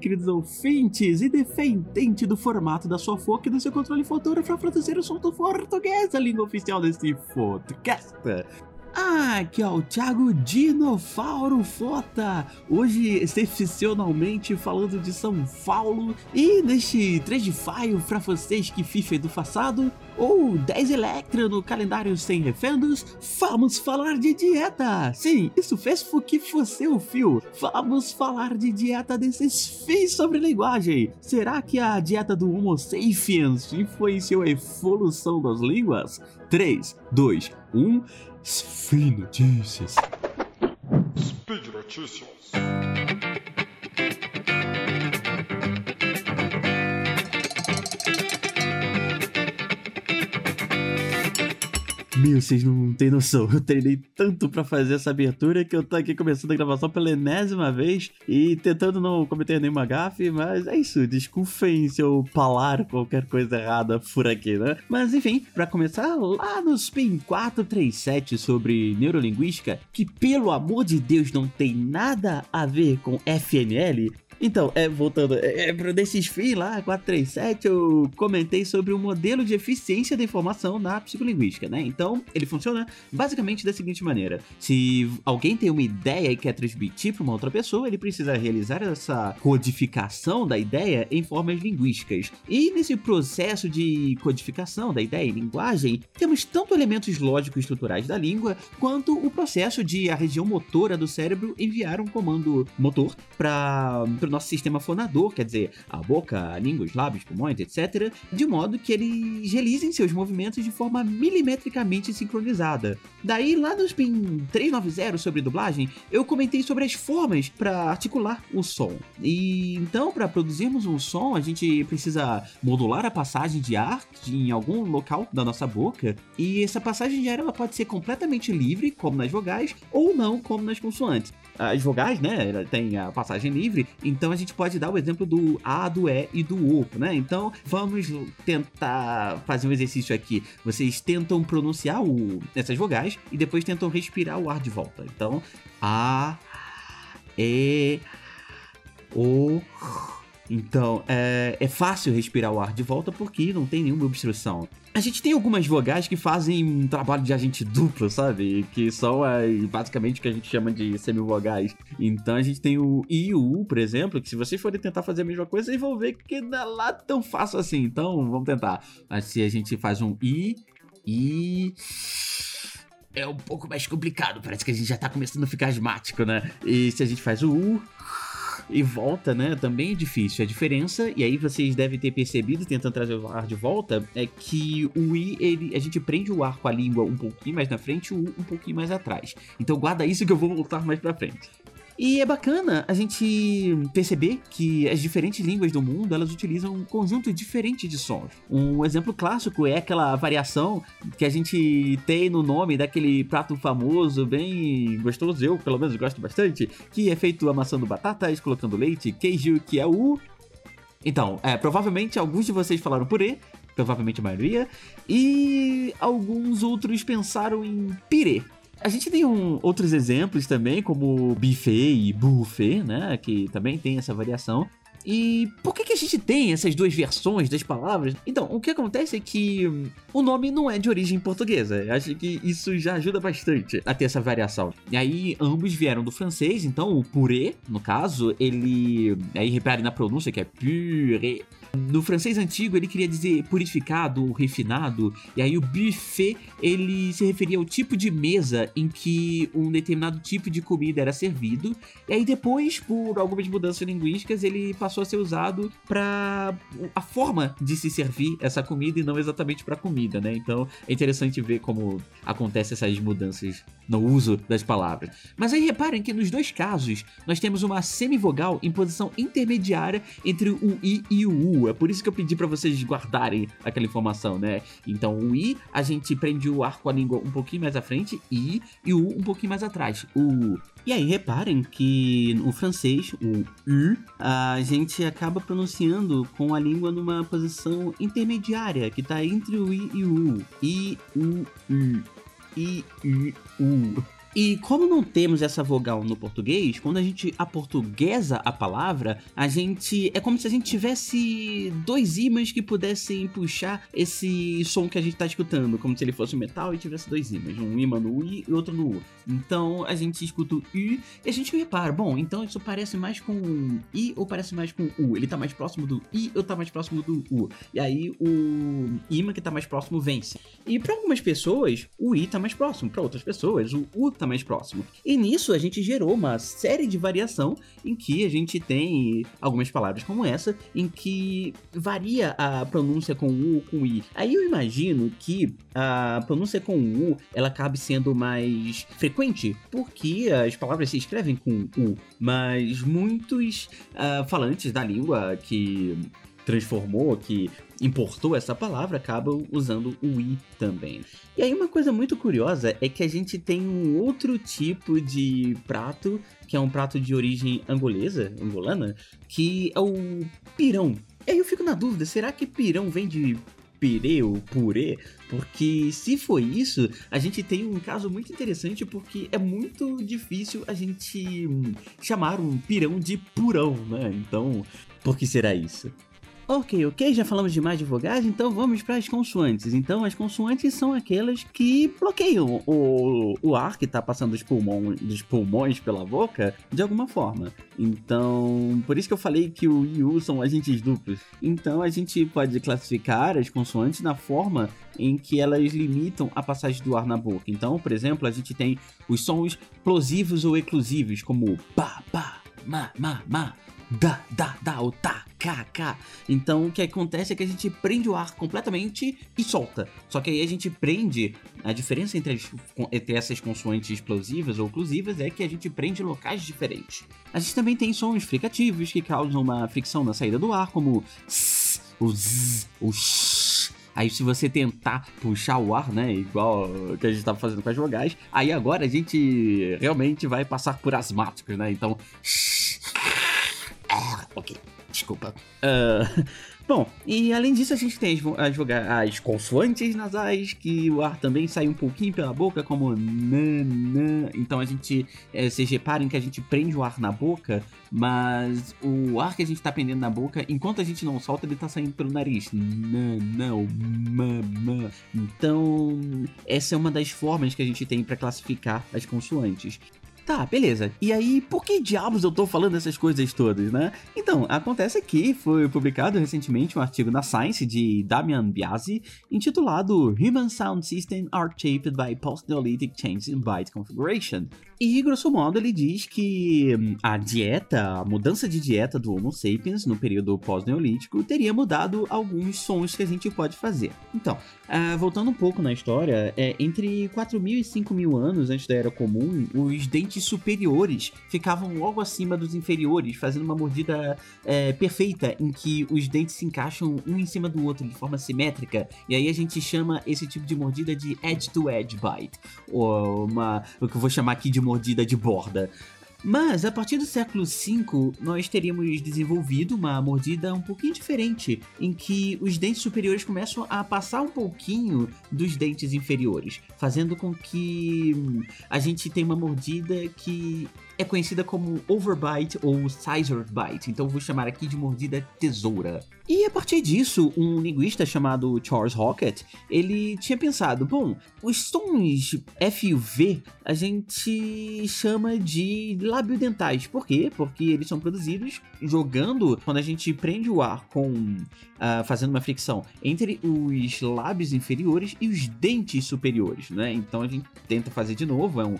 Queridos ouvintes e defendente do formato da sua foca e do seu controle para produzir o som do português, a língua oficial desse podcast. Ah, aqui é o Thiago Dinofauro Fota, hoje excepcionalmente falando de São Paulo e neste 3 de faio pra vocês que FIFA é do passado ou 10 Electra no calendário sem refendos, vamos falar de dieta! Sim, isso fez com que você o fio. Vamos falar de dieta desses fins sobre linguagem. Será que a dieta do Homo sapiens influenciou a evolução das línguas? 3, 2, 1, Speed Notícias. Speed Notícias. Meu, vocês não têm noção. Eu treinei tanto para fazer essa abertura que eu tô aqui começando a gravação pela enésima vez e tentando não cometer nenhuma gafe, mas é isso. Desculpem se eu falar qualquer coisa errada por aqui, né? Mas enfim, para começar, lá no Spin 437 sobre neurolinguística, que pelo amor de Deus não tem nada a ver com FNL, então, é, voltando, é, é, desses fins lá, 437, eu comentei sobre o modelo de eficiência da informação na psicolinguística, né? Então, ele funciona basicamente da seguinte maneira: se alguém tem uma ideia e quer transmitir para uma outra pessoa, ele precisa realizar essa codificação da ideia em formas linguísticas. E nesse processo de codificação da ideia em linguagem, temos tanto elementos lógicos estruturais da língua, quanto o processo de a região motora do cérebro enviar um comando motor para nosso sistema fonador, quer dizer, a boca, a língua, os lábios, pulmões, etc., de modo que eles realizem seus movimentos de forma milimetricamente sincronizada. Daí, lá no Spin 390 sobre dublagem, eu comentei sobre as formas para articular o som. E então, para produzirmos um som, a gente precisa modular a passagem de ar em algum local da nossa boca, e essa passagem de ar ela pode ser completamente livre, como nas vogais, ou não, como nas consoantes as vogais, né? Tem a passagem livre, então a gente pode dar o exemplo do A, do E e do O, né? Então vamos tentar fazer um exercício aqui. Vocês tentam pronunciar o, essas vogais e depois tentam respirar o ar de volta. Então, A, E, O. Então, é, é fácil respirar o ar de volta porque não tem nenhuma obstrução. A gente tem algumas vogais que fazem um trabalho de agente duplo, sabe? Que são é, basicamente o que a gente chama de semivogais. Então a gente tem o I e o U, por exemplo, que se vocês forem tentar fazer a mesma coisa, vocês vão ver que não é lá tão fácil assim. Então vamos tentar. Mas se a gente faz um I, I é um pouco mais complicado. Parece que a gente já tá começando a ficar asmático, né? E se a gente faz o U e volta, né? Também é difícil. A diferença, e aí vocês devem ter percebido tentando trazer o ar de volta, é que o I, ele, a gente prende o ar com a língua um pouquinho mais na frente e o U um pouquinho mais atrás. Então guarda isso que eu vou voltar mais pra frente. E é bacana a gente perceber que as diferentes línguas do mundo elas utilizam um conjunto diferente de sons. Um exemplo clássico é aquela variação que a gente tem no nome daquele prato famoso, bem gostoso, eu pelo menos gosto bastante, que é feito amassando batatas, colocando leite, queijo, que é o. Então, é, provavelmente alguns de vocês falaram purê, provavelmente a maioria, e alguns outros pensaram em pirê. A gente tem um, outros exemplos também, como buffet e buffet, né? Que também tem essa variação. E por que, que a gente tem essas duas versões das palavras? Então, o que acontece é que o nome não é de origem portuguesa. Acho que isso já ajuda bastante a ter essa variação. E aí, ambos vieram do francês, então o purê, no caso, ele. Aí repare na pronúncia que é purê. No francês antigo, ele queria dizer purificado, refinado, e aí o buffet, ele se referia ao tipo de mesa em que um determinado tipo de comida era servido, e aí depois, por algumas mudanças linguísticas, ele passou a ser usado para a forma de se servir essa comida e não exatamente para comida, né? Então, é interessante ver como acontecem essas mudanças no uso das palavras. Mas aí reparem que nos dois casos, nós temos uma semivogal em posição intermediária entre o i e o u, é por isso que eu pedi para vocês guardarem aquela informação, né? Então, o I, a gente prende o ar com a língua um pouquinho mais à frente, I, e o U um pouquinho mais atrás, o E aí, reparem que no francês, o U, a gente acaba pronunciando com a língua numa posição intermediária, que tá entre o I e o U. I, U, U. I, U, U. E como não temos essa vogal no português, quando a gente aportuguesa a palavra, a gente. É como se a gente tivesse dois ímãs que pudessem puxar esse som que a gente tá escutando, como se ele fosse metal e tivesse dois ímãs, um ímã no I e outro no U. Então a gente escuta o I e a gente repara, bom, então isso parece mais com I ou parece mais com U? Ele tá mais próximo do I ou tá mais próximo do U? E aí o ímã que tá mais próximo vence. E para algumas pessoas, o I tá mais próximo, para outras pessoas, o U tá mais próximo. E nisso a gente gerou uma série de variação em que a gente tem algumas palavras como essa, em que varia a pronúncia com U ou com I. Aí eu imagino que a pronúncia com U ela acabe sendo mais frequente, porque as palavras se escrevem com U, mas muitos uh, falantes da língua que transformou, que importou essa palavra, acabam usando o i também. E aí uma coisa muito curiosa é que a gente tem um outro tipo de prato, que é um prato de origem angolesa, angolana, que é o pirão. E aí eu fico na dúvida, será que pirão vem de pirê ou purê? Porque se foi isso, a gente tem um caso muito interessante porque é muito difícil a gente chamar um pirão de purão, né? Então, por que será isso? Ok, ok, já falamos demais de vogais, então vamos para as consoantes. Então, as consoantes são aquelas que bloqueiam o, o ar que está passando dos, pulmão, dos pulmões pela boca de alguma forma. Então, por isso que eu falei que o e u são agentes duplos. Então, a gente pode classificar as consoantes na forma em que elas limitam a passagem do ar na boca. Então, por exemplo, a gente tem os sons plosivos ou eclusivos, como pa, pa, ma, ma, ma da, da, da, o tá, cá, cá. Então o que acontece é que a gente prende o ar completamente e solta. Só que aí a gente prende. A diferença entre, as, entre essas consoantes explosivas ou oclusivas é que a gente prende locais diferentes. A gente também tem sons fricativos que causam uma fricção na saída do ar, como s, o z, o sh. Aí se você tentar puxar o ar, né, igual que a gente estava fazendo com as vogais, aí agora a gente realmente vai passar por asmáticos, né? Então, ah, ok, desculpa. Uh, bom, e além disso, a gente tem as, as, consoantes nasais, que o ar também sai um pouquinho pela boca, como nanã. Então a gente. É, vocês reparem que a gente prende o ar na boca, mas o ar que a gente tá prendendo na boca, enquanto a gente não solta, ele tá saindo pelo nariz. Nanã, mamã. Então, essa é uma das formas que a gente tem para classificar as consoantes. Tá, beleza. E aí, por que diabos eu tô falando essas coisas todas, né? Então, acontece que foi publicado recentemente um artigo na Science de Damian Biasi intitulado Human Sound System Are Shaped by Post-Neolithic Changes in Byte Configuration. E, grosso modo, ele diz que hum, a dieta, a mudança de dieta do Homo sapiens no período pós-neolítico teria mudado alguns sons que a gente pode fazer. Então, uh, voltando um pouco na história, é, entre 4.000 e 5.000 anos antes da Era Comum, os dentes superiores ficavam logo acima dos inferiores, fazendo uma mordida é, perfeita em que os dentes se encaixam um em cima do outro de forma simétrica. E aí a gente chama esse tipo de mordida de edge-to-edge -edge bite, ou uma, o que eu vou chamar aqui de mordida de borda. Mas a partir do século V, nós teríamos desenvolvido uma mordida um pouquinho diferente, em que os dentes superiores começam a passar um pouquinho dos dentes inferiores, fazendo com que hum, a gente tenha uma mordida que é conhecida como overbite ou scissor bite, então vou chamar aqui de mordida tesoura. E a partir disso, um linguista chamado Charles Hockett, ele tinha pensado, bom, os sons F e V a gente chama de labiodentais. Por quê? Porque eles são produzidos jogando, quando a gente prende o ar com, uh, fazendo uma fricção entre os lábios inferiores e os dentes superiores, né? Então a gente tenta fazer de novo, é um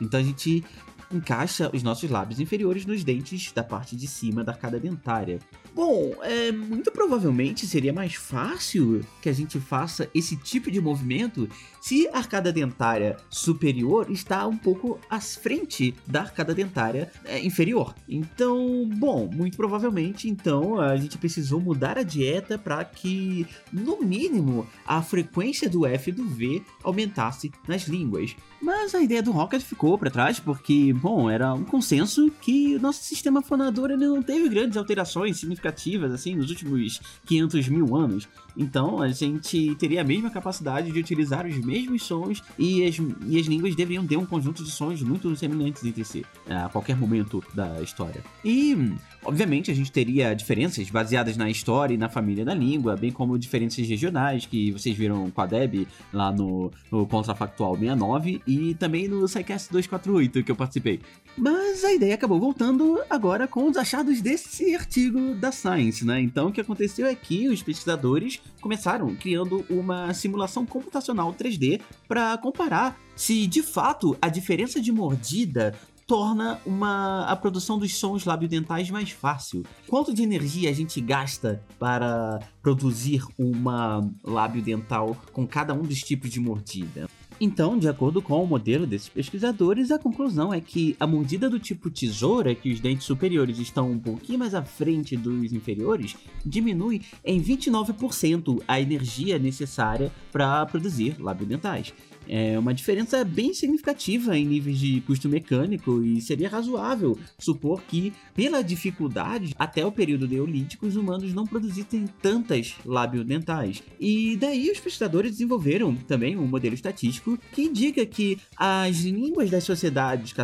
Então a gente encaixa os nossos lábios inferiores nos dentes da parte de cima da arcada dentária. Bom, é, muito provavelmente seria mais fácil que a gente faça esse tipo de movimento se a arcada dentária superior está um pouco à frente da arcada dentária é, inferior. Então, bom, muito provavelmente, então a gente precisou mudar a dieta para que, no mínimo, a frequência do F e do V aumentasse nas línguas. Mas a ideia do Rocket ficou para trás porque bom, era um consenso que o nosso sistema fonador não teve grandes alterações significativas assim nos últimos 500 mil anos. Então a gente teria a mesma capacidade de utilizar os mesmos sons e as, e as línguas deveriam ter um conjunto de sons muito semelhantes entre si a qualquer momento da história. E, obviamente, a gente teria diferenças baseadas na história e na família da língua, bem como diferenças regionais que vocês viram com a Deb lá no, no Contrafactual 69 e também no SciCast 248 que eu participei. Mas a ideia acabou voltando agora com os achados desse artigo da Science, né? Então o que aconteceu é que os pesquisadores começaram criando uma simulação computacional 3D para comparar se de fato a diferença de mordida torna uma, a produção dos sons labiodentais mais fácil. Quanto de energia a gente gasta para produzir uma lábio dental com cada um dos tipos de mordida? Então, de acordo com o modelo desses pesquisadores, a conclusão é que a mordida do tipo tesoura, que os dentes superiores estão um pouquinho mais à frente dos inferiores, diminui em 29% a energia necessária para produzir labiodentais. É uma diferença bem significativa em níveis de custo mecânico e seria razoável supor que, pela dificuldade, até o período neolítico, os humanos não produzissem tantas labiodentais. E daí os pesquisadores desenvolveram também um modelo estatístico que indica que as línguas das sociedades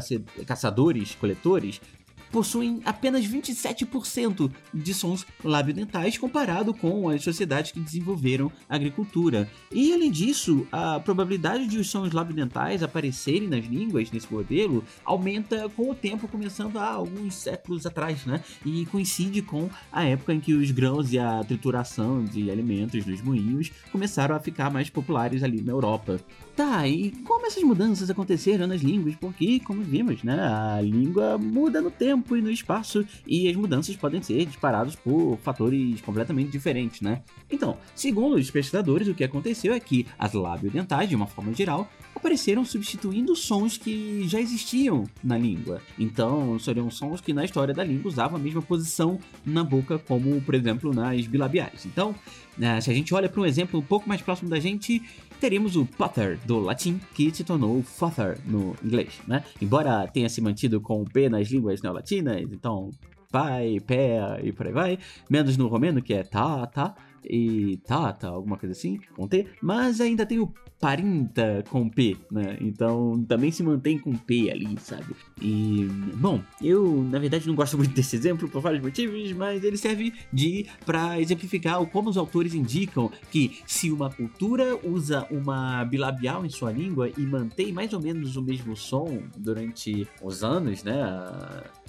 caçadores-coletores possuem apenas 27% de sons labiodentais comparado com as sociedades que desenvolveram a agricultura. E além disso, a probabilidade de os sons labiodentais aparecerem nas línguas nesse modelo aumenta com o tempo, começando há alguns séculos atrás, né? E coincide com a época em que os grãos e a trituração de alimentos nos moinhos começaram a ficar mais populares ali na Europa. Tá, e como essas mudanças aconteceram nas línguas? Porque, como vimos, né, a língua muda no tempo e no espaço e as mudanças podem ser disparadas por fatores completamente diferentes, né? Então, segundo os pesquisadores, o que aconteceu é que as labiodentais, de uma forma geral, apareceram substituindo sons que já existiam na língua. Então, seriam sons que na história da língua usavam a mesma posição na boca, como, por exemplo, nas bilabiais. Então, né, se a gente olha para um exemplo um pouco mais próximo da gente, teríamos o Potter do latim, que se tornou Father no inglês, né? Embora tenha se mantido com o P nas línguas neolatinas, então pai, pé e por aí vai, menos no romeno, que é tá, tá, e Tata, alguma coisa assim, com T, mas ainda tem o Parinta com P, né? Então também se mantém com P ali, sabe? E, bom, eu na verdade não gosto muito desse exemplo por vários motivos, mas ele serve de para exemplificar o como os autores indicam que se uma cultura usa uma bilabial em sua língua e mantém mais ou menos o mesmo som durante os anos, né?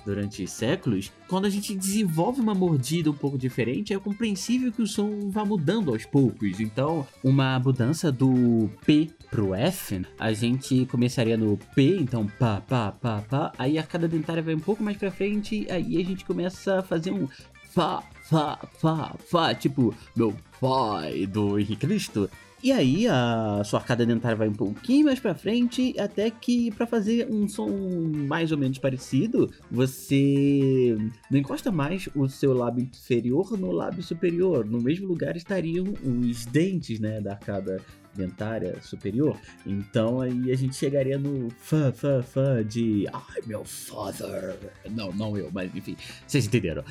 Durante séculos, quando a gente desenvolve uma mordida um pouco diferente, é compreensível que o som vá mudando aos poucos. Então, uma mudança do P pro F, a gente começaria no P, então pá, pá, pá, pá, aí a cada dentária vai um pouco mais pra frente, aí a gente começa a fazer um Fá, Fá, Fá, Fá, tipo, meu pai do Henrique Cristo. E aí a sua arcada dentária vai um pouquinho mais para frente, até que para fazer um som mais ou menos parecido, você não encosta mais o seu lábio inferior no lábio superior. No mesmo lugar estariam os dentes, né, da arcada dentária superior. Então aí a gente chegaria no fã, fã, fã de ai meu father. Não, não eu, mas enfim, vocês entenderam.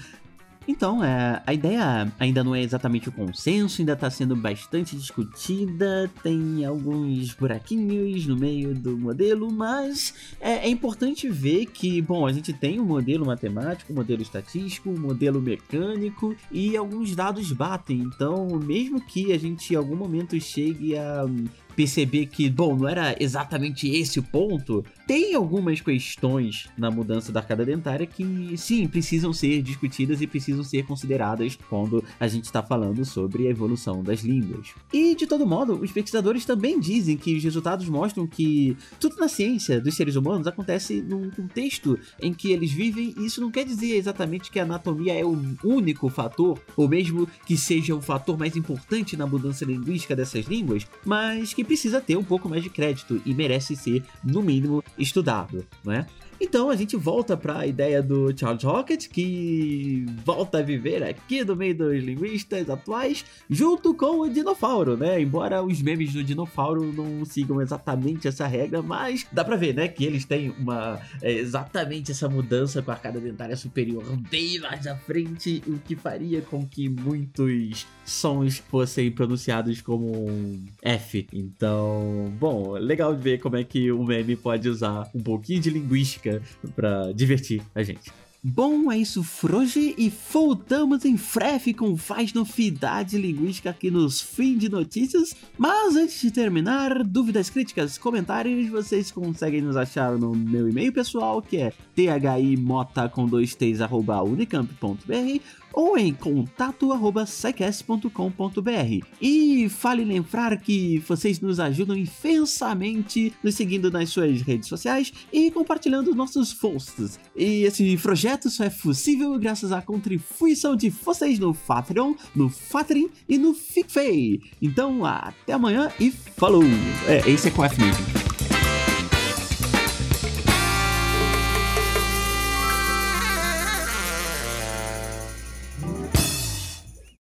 Então, é, a ideia ainda não é exatamente o consenso, ainda está sendo bastante discutida, tem alguns buraquinhos no meio do modelo, mas é, é, importante ver que, bom, a gente tem um modelo matemático, um modelo estatístico, um modelo mecânico e alguns dados batem. Então, mesmo que a gente em algum momento chegue a perceber que, bom, não era exatamente esse o ponto, tem algumas questões na mudança da arcada dentária que, sim, precisam ser discutidas e precisam ser consideradas quando a gente está falando sobre a evolução das línguas. E, de todo modo, os pesquisadores também dizem que os resultados mostram que tudo na ciência dos seres humanos acontece num contexto em que eles vivem, e isso não quer dizer exatamente que a anatomia é o único fator, ou mesmo que seja o fator mais importante na mudança linguística dessas línguas, mas que precisa ter um pouco mais de crédito e merece ser, no mínimo, estudado, não é? Então a gente volta para a ideia do Charles Rocket, que volta a viver aqui no meio dos linguistas atuais, junto com o Dinofauro, né? Embora os memes do Dinofauro não sigam exatamente essa regra, mas dá pra ver, né, que eles têm uma é, exatamente essa mudança com a arcada dentária superior bem mais à frente, o que faria com que muitos sons fossem pronunciados como um F. Então, bom, legal de ver como é que o meme pode usar um pouquinho de linguística para divertir a gente. Bom, é isso, Froge, e voltamos em breve com mais novidade linguística aqui nos Fim de Notícias. Mas antes de terminar, dúvidas, críticas, comentários, vocês conseguem nos achar no meu e-mail pessoal, que é thimota com dois t's, arroba unicamp.br ou em contato@secast.com.br. E fale lembrar que vocês nos ajudam imensamente nos seguindo nas suas redes sociais e compartilhando nossos posts. E esse projeto só é possível graças à contribuição de vocês no Patreon, no Fatrin e no FicFay. Então, até amanhã e falou! É, esse é com F mesmo.